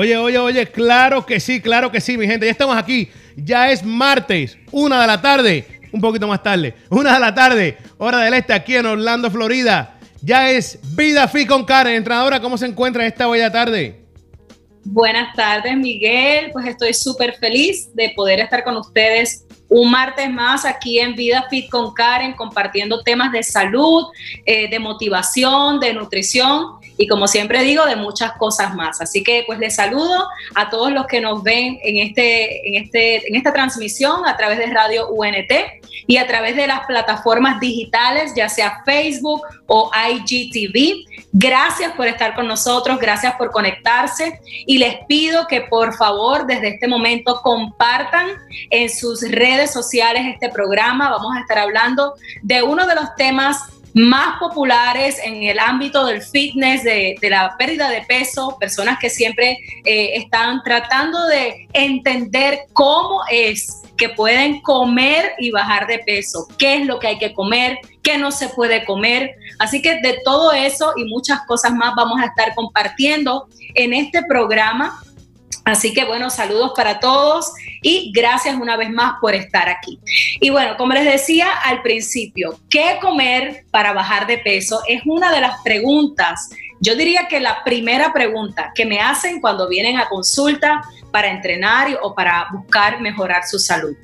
Oye, oye, oye, claro que sí, claro que sí, mi gente. Ya estamos aquí. Ya es martes, una de la tarde, un poquito más tarde, una de la tarde, hora del este, aquí en Orlando, Florida. Ya es Vida Fit con Karen. Entrenadora, ¿cómo se encuentra esta bella tarde? Buenas tardes, Miguel. Pues estoy súper feliz de poder estar con ustedes un martes más aquí en Vida Fit con Karen, compartiendo temas de salud, eh, de motivación, de nutrición y como siempre digo, de muchas cosas más. Así que pues les saludo a todos los que nos ven en, este, en, este, en esta transmisión a través de Radio UNT y a través de las plataformas digitales, ya sea Facebook o IGTV. Gracias por estar con nosotros, gracias por conectarse y les pido que por favor desde este momento compartan en sus redes sociales este programa. Vamos a estar hablando de uno de los temas más populares en el ámbito del fitness, de, la pérdida de peso, personas que siempre eh, están tratando de entender cómo es que pueden comer y bajar de peso, qué es lo que hay que comer, qué no se puede comer. Así que de todo eso y muchas cosas más vamos a estar compartiendo en este programa Así que bueno, saludos para todos y gracias una vez más por estar aquí. Y bueno, como les decía al principio, ¿qué comer para bajar de peso? Es una de las preguntas, yo diría que la primera pregunta que me hacen cuando vienen a consulta para entrenar o para buscar mejorar su salud.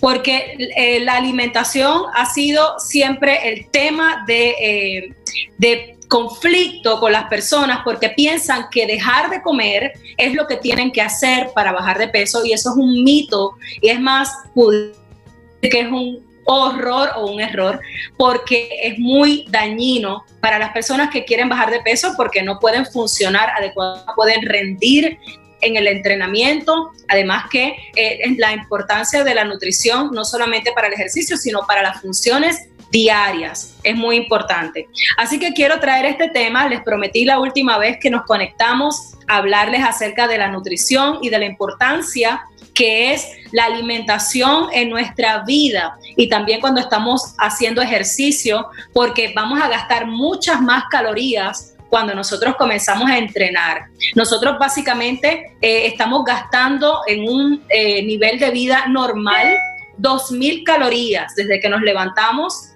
Porque eh, la alimentación ha sido siempre el tema de, eh, de conflicto con las personas porque piensan que dejar de comer es lo que tienen que hacer para bajar de peso y eso es un mito. Y es más que es un horror o un error porque es muy dañino para las personas que quieren bajar de peso porque no pueden funcionar adecuadamente, pueden rendir en el entrenamiento, además que eh, la importancia de la nutrición no solamente para el ejercicio, sino para las funciones diarias. Es muy importante. Así que quiero traer este tema. Les prometí la última vez que nos conectamos hablarles acerca de la nutrición y de la importancia que es la alimentación en nuestra vida y también cuando estamos haciendo ejercicio, porque vamos a gastar muchas más calorías cuando nosotros comenzamos a entrenar. Nosotros básicamente eh, estamos gastando en un eh, nivel de vida normal 2.000 calorías desde que nos levantamos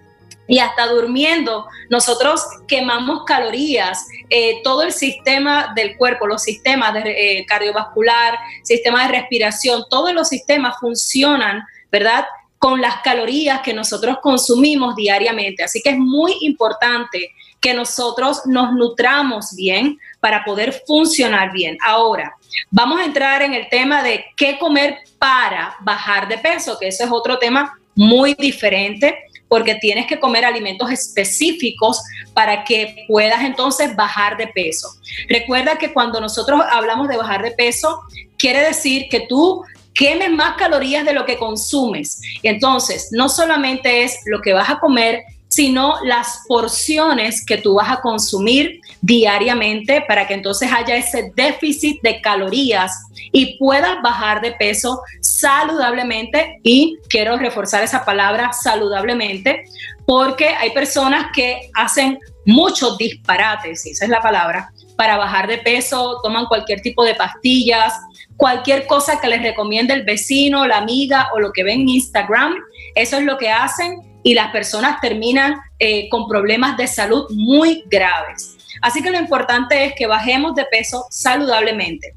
y hasta durmiendo, nosotros quemamos calorías, eh, todo el sistema del cuerpo, los sistemas de, eh, cardiovascular, sistema de respiración, todos los sistemas funcionan, ¿verdad? Con las calorías que nosotros consumimos diariamente. Así que es muy importante que nosotros nos nutramos bien para poder funcionar bien. Ahora, vamos a entrar en el tema de qué comer para bajar de peso, que eso es otro tema muy diferente porque tienes que comer alimentos específicos para que puedas entonces bajar de peso. Recuerda que cuando nosotros hablamos de bajar de peso, quiere decir que tú quemes más calorías de lo que consumes. Entonces, no solamente es lo que vas a comer, sino las porciones que tú vas a consumir diariamente para que entonces haya ese déficit de calorías y puedas bajar de peso saludablemente. Y quiero reforzar esa palabra saludablemente porque hay personas que hacen muchos disparates, esa es la palabra, para bajar de peso, toman cualquier tipo de pastillas, cualquier cosa que les recomiende el vecino, la amiga o lo que ven en Instagram, eso es lo que hacen y las personas terminan eh, con problemas de salud muy graves. Así que lo importante es que bajemos de peso saludablemente.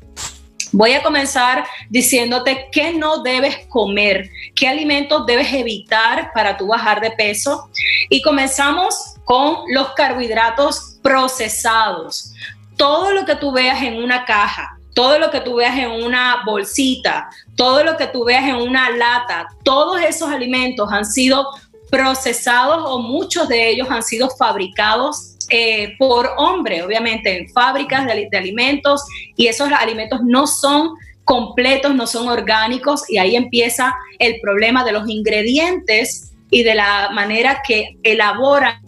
Voy a comenzar diciéndote qué no debes comer, qué alimentos debes evitar para tu bajar de peso. Y comenzamos con los carbohidratos procesados. Todo lo que tú veas en una caja, todo lo que tú veas en una bolsita, todo lo que tú veas en una lata, todos esos alimentos han sido procesados o muchos de ellos han sido fabricados eh, por hombre, obviamente, en fábricas de, de alimentos y esos alimentos no son completos, no son orgánicos y ahí empieza el problema de los ingredientes y de la manera que elaboran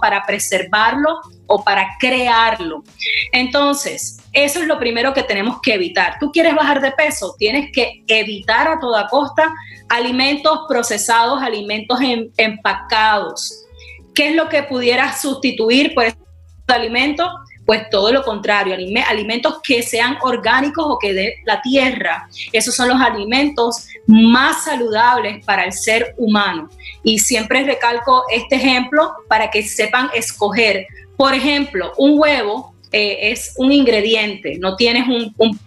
para preservarlo o para crearlo. Entonces, eso es lo primero que tenemos que evitar. Tú quieres bajar de peso, tienes que evitar a toda costa alimentos procesados, alimentos empacados. ¿Qué es lo que pudieras sustituir por estos alimentos? pues todo lo contrario, alimentos que sean orgánicos o que de la tierra. Esos son los alimentos más saludables para el ser humano. Y siempre recalco este ejemplo para que sepan escoger. Por ejemplo, un huevo eh, es un ingrediente, no tienes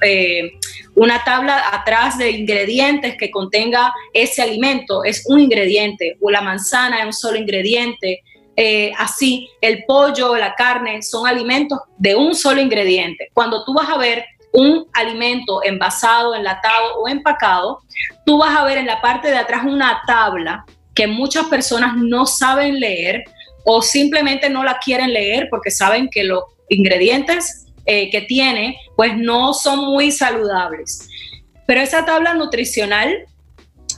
eh, una tabla atrás de ingredientes que contenga ese alimento, es un ingrediente, o la manzana es un solo ingrediente, eh, así, el pollo, la carne son alimentos de un solo ingrediente. Cuando tú vas a ver un alimento envasado, enlatado o empacado, tú vas a ver en la parte de atrás una tabla que muchas personas no saben leer o simplemente no la quieren leer porque saben que los ingredientes eh, que tiene pues no son muy saludables. Pero esa tabla nutricional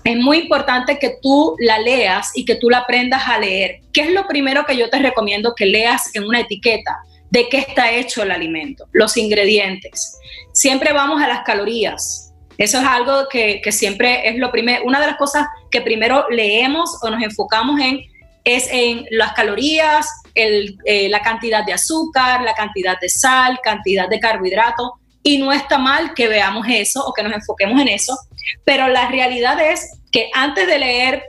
es muy importante que tú la leas y que tú la aprendas a leer. ¿Qué es lo primero que yo te recomiendo que leas en una etiqueta? ¿De qué está hecho el alimento? Los ingredientes. Siempre vamos a las calorías. Eso es algo que, siempre es lo primero. Una de las cosas que primero leemos o nos enfocamos en es en las calorías, eh, la cantidad de azúcar, la cantidad de sal, cantidad de carbohidrato. Y no está mal que veamos eso o que nos enfoquemos en eso, pero la realidad es que antes de leer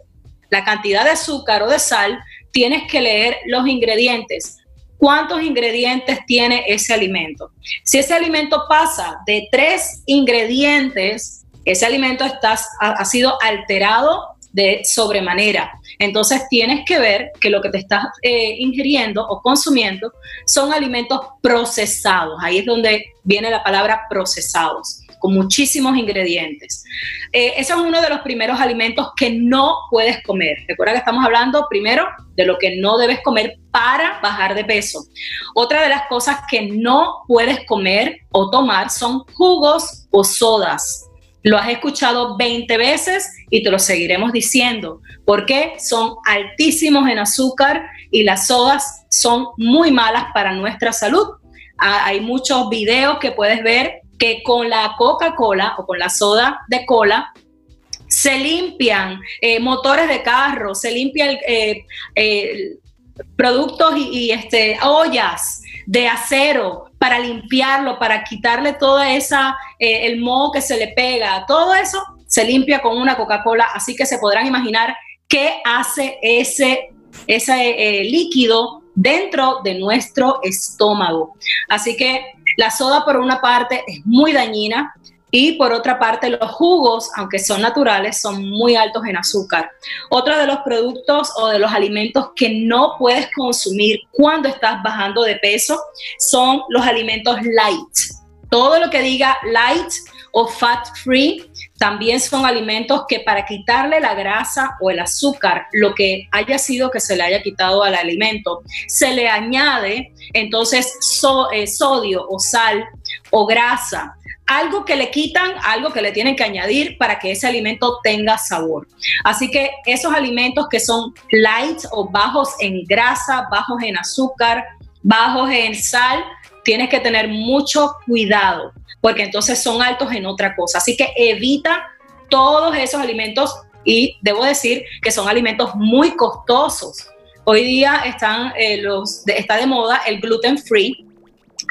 la cantidad de azúcar o de sal, tienes que leer los ingredientes. ¿Cuántos ingredientes tiene ese alimento? Si ese alimento pasa de tres ingredientes, ese alimento está, ha sido alterado de sobremanera. Entonces tienes que ver que lo que te estás eh, ingiriendo o consumiendo son alimentos procesados. Ahí es donde viene la palabra procesados con muchísimos ingredientes. Eh, ese es uno de los primeros alimentos que no puedes comer. Recuerda que estamos hablando primero de lo que no debes comer para bajar de peso. Otra de las cosas que no puedes comer o tomar son jugos o sodas. Lo has escuchado 20 veces y te lo seguiremos diciendo, porque son altísimos en azúcar y las sodas son muy malas para nuestra salud. Ah, hay muchos videos que puedes ver que con la Coca-Cola o con la soda de cola se limpian eh, motores de carro, se limpian eh, eh, productos y, este, ollas de acero para limpiarlo, para quitarle toda esa, eh, el moho que se le pega, todo eso se limpia con una Coca-Cola, así que se podrán imaginar qué hace ese, ese eh, líquido dentro de nuestro estómago. Así que la soda por una parte es muy dañina, y por otra parte, los jugos, aunque son naturales, son muy altos en azúcar. Otro de los productos o de los alimentos que no puedes consumir cuando estás bajando de peso son los alimentos light. Todo lo que diga light o fat free también son alimentos que para quitarle la grasa o el azúcar, lo que haya sido que se le haya quitado al alimento, se le añade entonces eh, sodio o sal o grasa algo que le quitan, algo que le tienen que añadir para que ese alimento tenga sabor. Así que esos alimentos que son light o bajos en grasa, bajos en azúcar, bajos en sal, tienes que tener mucho cuidado porque entonces son altos en otra cosa. Así que evita todos esos alimentos y debo decir que son alimentos muy costosos. Hoy día están, eh, los, está de moda el gluten free,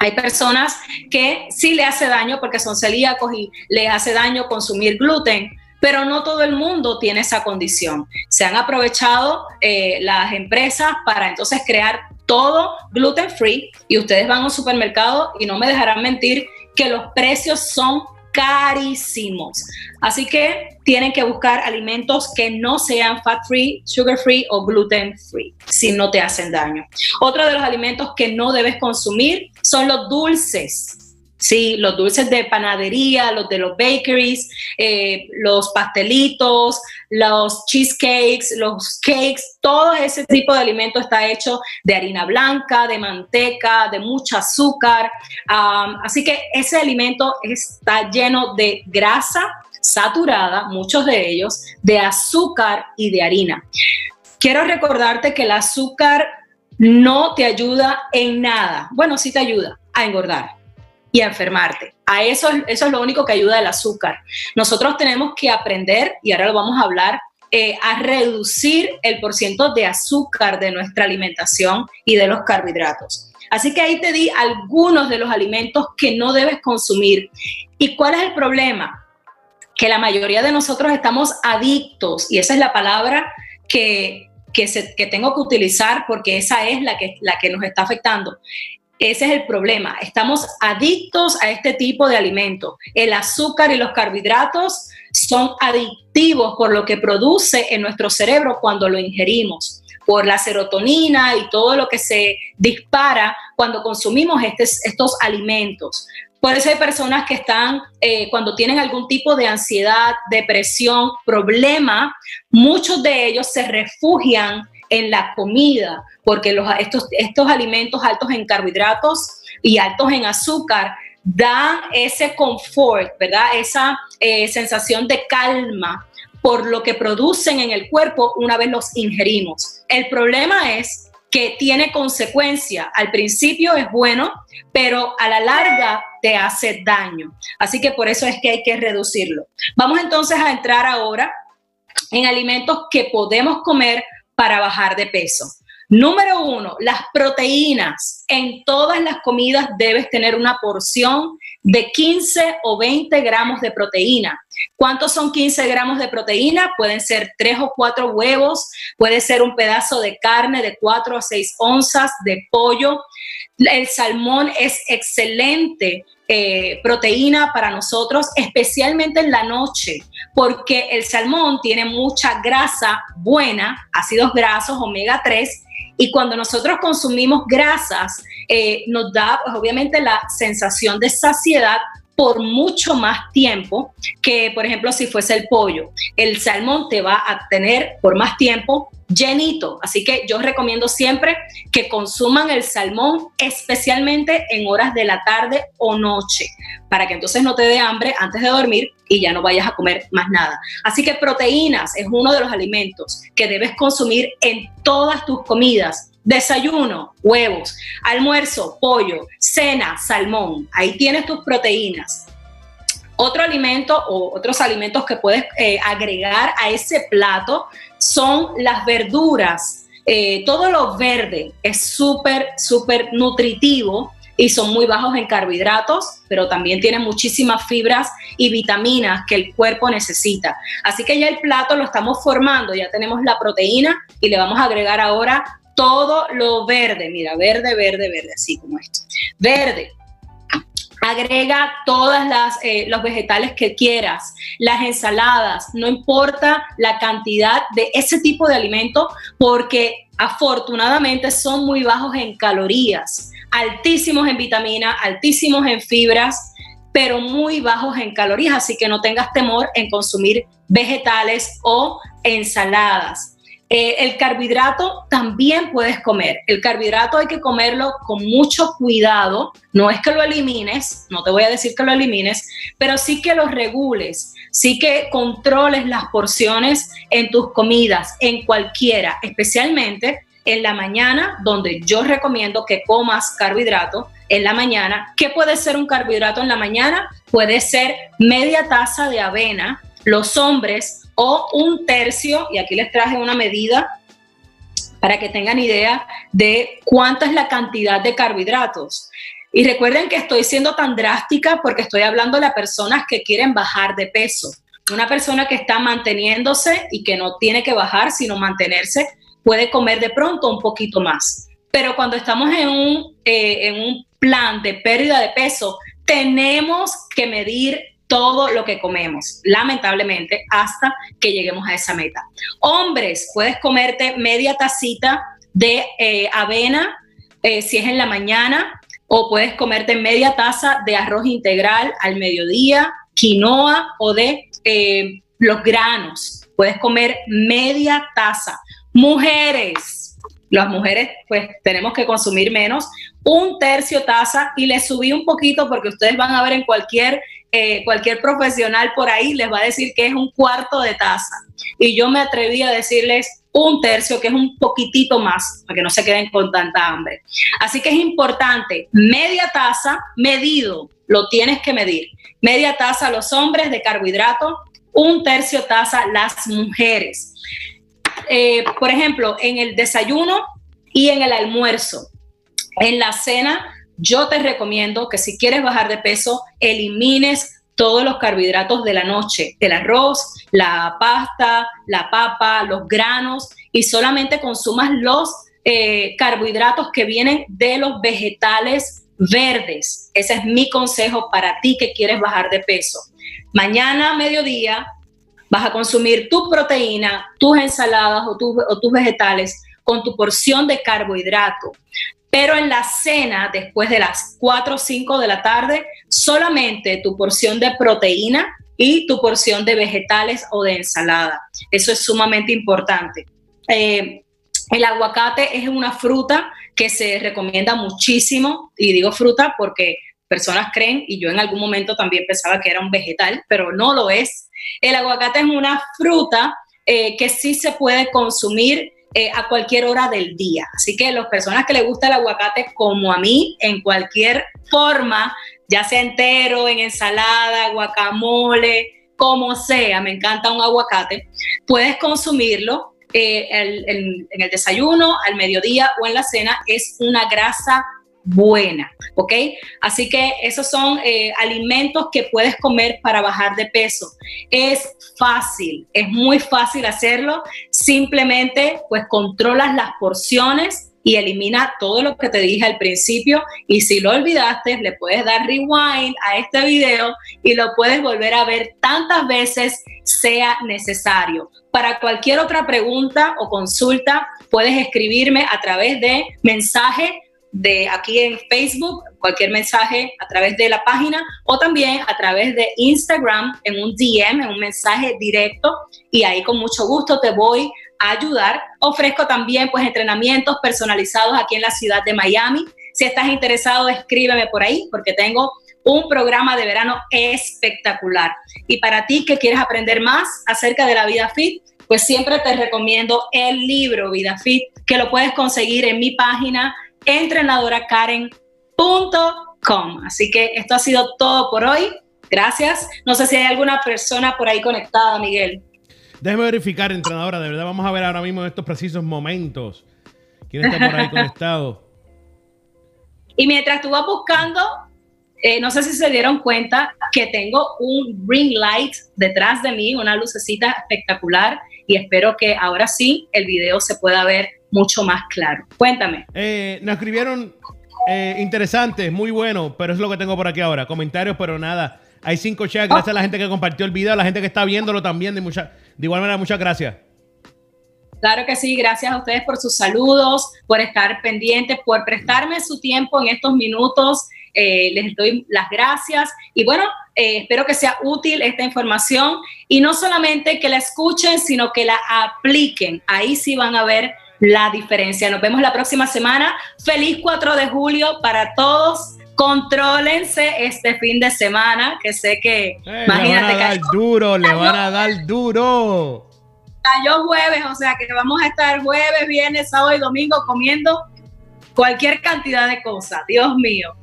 hay personas que sí le hace daño porque son celíacos y le hace daño consumir gluten, pero no todo el mundo tiene esa condición. Se han aprovechado eh, las empresas para entonces crear todo gluten free y ustedes van a un supermercado y no me dejarán mentir que los precios son carísimos. Así que tienen que buscar alimentos que no sean fat free, sugar free o gluten free, si no te hacen daño. Otro de los alimentos que no debes consumir son los dulces. Sí, los dulces de panadería, los de los bakeries, eh, los pastelitos, los cheesecakes, los cakes, todo ese tipo de alimento está hecho de harina blanca, de manteca, de mucho azúcar. así que ese alimento está lleno de grasa saturada, muchos de ellos, de azúcar y de harina. Quiero recordarte que el azúcar no te ayuda en nada. Bueno, sí te ayuda a engordar y a enfermarte. A eso, eso es lo único que ayuda el azúcar. Nosotros tenemos que aprender, y ahora lo vamos a hablar, eh, a reducir el porciento de azúcar de nuestra alimentación y de los carbohidratos. Así que ahí te di algunos de los alimentos que no debes consumir. ¿Y cuál es el problema? Que la mayoría de nosotros estamos adictos, y esa es la palabra que, que, que tengo que utilizar porque esa es la que, la que nos está afectando. Ese es el problema. Estamos adictos a este tipo de alimentos. El azúcar y los carbohidratos son adictivos por lo que produce en nuestro cerebro cuando lo ingerimos, por la serotonina y todo lo que se dispara cuando consumimos estos alimentos. Por eso hay personas que están, eh, cuando tienen algún tipo de ansiedad, depresión, problema, muchos de ellos se refugian en la comida, porque los, estos, estos alimentos altos en carbohidratos y altos en azúcar dan ese confort, ¿verdad? Esa eh, sensación de calma por lo que producen en el cuerpo una vez los ingerimos. El problema es que tiene consecuencia. Al principio es bueno, pero a la larga te hace daño. Así que por eso es que hay que reducirlo. Vamos entonces a entrar ahora en alimentos que podemos comer para bajar de peso. Número uno, las proteínas. En todas las comidas debes tener una porción de 15 o 20 gramos de proteína. ¿Cuántos son 15 gramos de proteína? Pueden ser 3 o 4 huevos, puede ser un pedazo de carne de 4 a 6 onzas de pollo. El salmón es excelente eh, proteína para nosotros, especialmente en la noche, porque el salmón tiene mucha grasa buena, ácidos grasos, omega 3, y cuando nosotros consumimos grasas, eh, nos da pues, obviamente la sensación de saciedad por mucho más tiempo que, por ejemplo, si fuese el pollo. El salmón te va a tener por más tiempo llenito. Así que yo recomiendo siempre que consuman el salmón, especialmente en horas de la tarde o noche, para que entonces no te dé hambre antes de dormir y ya no vayas a comer más nada. Así que proteínas es uno de los alimentos que debes consumir en todas tus comidas. Desayuno, huevos, almuerzo, pollo, cena, salmón. Ahí tienes tus proteínas. Otro alimento o otros alimentos que puedes eh, agregar a ese plato son las verduras. Eh, todo lo verde es súper, súper nutritivo y son muy bajos en carbohidratos, pero también tienen muchísimas fibras y vitaminas que el cuerpo necesita. Así que ya el plato lo estamos formando, ya tenemos la proteína y le vamos a agregar ahora todo lo verde, mira, verde, verde, verde, así como esto. Verde, Agrega todas las eh, los vegetales que quieras, las ensaladas, no importa la cantidad de ese tipo de alimento, porque afortunadamente son muy bajos en calorías, altísimos en vitaminas, altísimos en fibras, pero muy bajos en calorías, así que no tengas temor en consumir vegetales o ensaladas. Eh, el carbohidrato también puedes comer. El carbohidrato hay que comerlo con mucho cuidado. No es que lo elimines, no te voy a decir que lo elimines, pero sí que lo regules, sí que controles las porciones en tus comidas, en cualquiera, especialmente en la mañana, donde yo recomiendo que comas carbohidrato en la mañana. ¿Qué puede ser un carbohidrato en la mañana? Puede ser media taza de avena. Los hombres o un tercio, y aquí les traje una medida para que tengan idea de cuánta es la cantidad de carbohidratos. Y recuerden que estoy siendo tan drástica porque estoy hablando de personas que quieren bajar de peso. Una persona que está manteniéndose y que no tiene que bajar, sino mantenerse, puede comer de pronto un poquito más. Pero cuando estamos en un, eh, en un plan de pérdida de peso, tenemos que medir todo lo que comemos, lamentablemente, hasta que lleguemos a esa meta. Hombres, puedes comerte media tacita de eh, avena eh, si es en la mañana, o puedes comerte media taza de arroz integral al mediodía, quinoa o de eh, los granos. Puedes comer media taza. Mujeres, las mujeres pues tenemos que consumir menos, un tercio taza y le subí un poquito porque ustedes van a ver en cualquier cualquier profesional por ahí les va a decir que es un cuarto de taza. Y yo me atreví a decirles un tercio, que es un poquitito más, para que no se queden con tanta hambre. Así que es importante, media taza medido, lo tienes que medir. Media taza los hombres de carbohidrato, un tercio taza las mujeres. Eh, por ejemplo, en el desayuno y en el almuerzo. En la cena, yo te recomiendo que si quieres bajar de peso, elimines todos los carbohidratos de la noche, el arroz, la pasta, la papa, los granos y solamente consumas los eh, carbohidratos que vienen de los vegetales verdes. Ese es mi consejo para ti que quieres bajar de peso. Mañana a mediodía vas a consumir tu proteína, tus ensaladas o, o tus vegetales con tu porción de carbohidrato. Pero en la cena, después de las 4 o 5 de la tarde, solamente tu porción de proteína y tu porción de vegetales o de ensalada. Eso es sumamente importante. Eh, el aguacate es una fruta que se recomienda muchísimo, y digo fruta porque personas creen, y yo en algún momento también pensaba que era un vegetal, pero no lo es. El aguacate es una fruta eh, que sí se puede consumir eh, a cualquier hora del día. Así que las personas que les gusta el aguacate, como a mí, en cualquier forma, ya sea entero, en ensalada, guacamole, como sea, me encanta un aguacate, puedes consumirlo eh, en el desayuno, al mediodía o en la cena. Es una grasa buena, ¿ok? Así que esos son eh, alimentos que puedes comer para bajar de peso. Es fácil, es muy fácil hacerlo. Simplemente pues controlas las porciones y elimina todo lo que te dije al principio y si lo olvidaste le puedes dar rewind a este video y lo puedes volver a ver tantas veces sea necesario. Para cualquier otra pregunta o consulta puedes escribirme a través de mensaje de aquí en Facebook, cualquier mensaje a través de la página o también a través de Instagram en un DM, en un mensaje directo y ahí con mucho gusto te voy a ayudar. Ofrezco también pues entrenamientos personalizados aquí en la ciudad de Miami. Si estás interesado, escríbeme por ahí porque tengo un programa de verano espectacular. Y para ti que quieres aprender más acerca de la vida fit, pues siempre te recomiendo el libro Vida Fit, que lo puedes conseguir en mi página entrenadoracaren.com. Así que esto ha sido todo por hoy. Gracias. No sé si hay alguna persona por ahí conectada, Miguel. Déjeme verificar, entrenadora. De verdad, vamos a ver ahora mismo en estos precisos momentos. ¿Quién está por ahí conectado? Y mientras tú vas buscando, eh, no sé si se dieron cuenta que tengo un ring light detrás de mí, una lucecita espectacular. Y espero que ahora sí el video se pueda ver mucho más claro. Cuéntame. Eh, nos escribieron eh, interesante, muy bueno, pero es lo que tengo por aquí ahora. Comentarios, pero nada. Hay cinco chats, gracias a la gente que compartió el video, a la gente que está viéndolo también. De, mucha, de igual manera, muchas gracias. Claro que sí, gracias a ustedes por sus saludos, por estar pendientes, por prestarme su tiempo en estos minutos. Eh, les doy las gracias y bueno, eh, espero que sea útil esta información y no solamente que la escuchen, sino que la apliquen. Ahí sí van a ver la diferencia. Nos vemos la próxima semana. Feliz 4 de julio para todos. Contrólense este fin de semana, que sé que, eh, imagínate, le van a dar duro, le van a dar duro. Cayó jueves, o sea que vamos a estar jueves, viernes, sábado y domingo comiendo cualquier cantidad de cosas. Dios mío.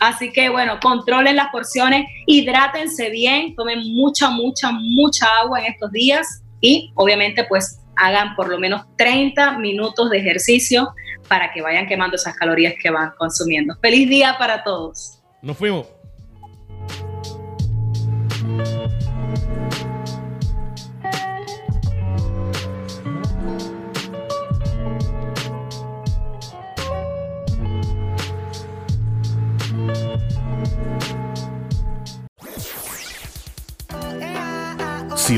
Así que bueno, controlen las porciones, hidrátense bien, tomen mucha, mucha, mucha agua en estos días y obviamente pues hagan por lo menos 30 minutos de ejercicio para que vayan quemando esas calorías que van consumiendo. Feliz día para todos. Nos fuimos.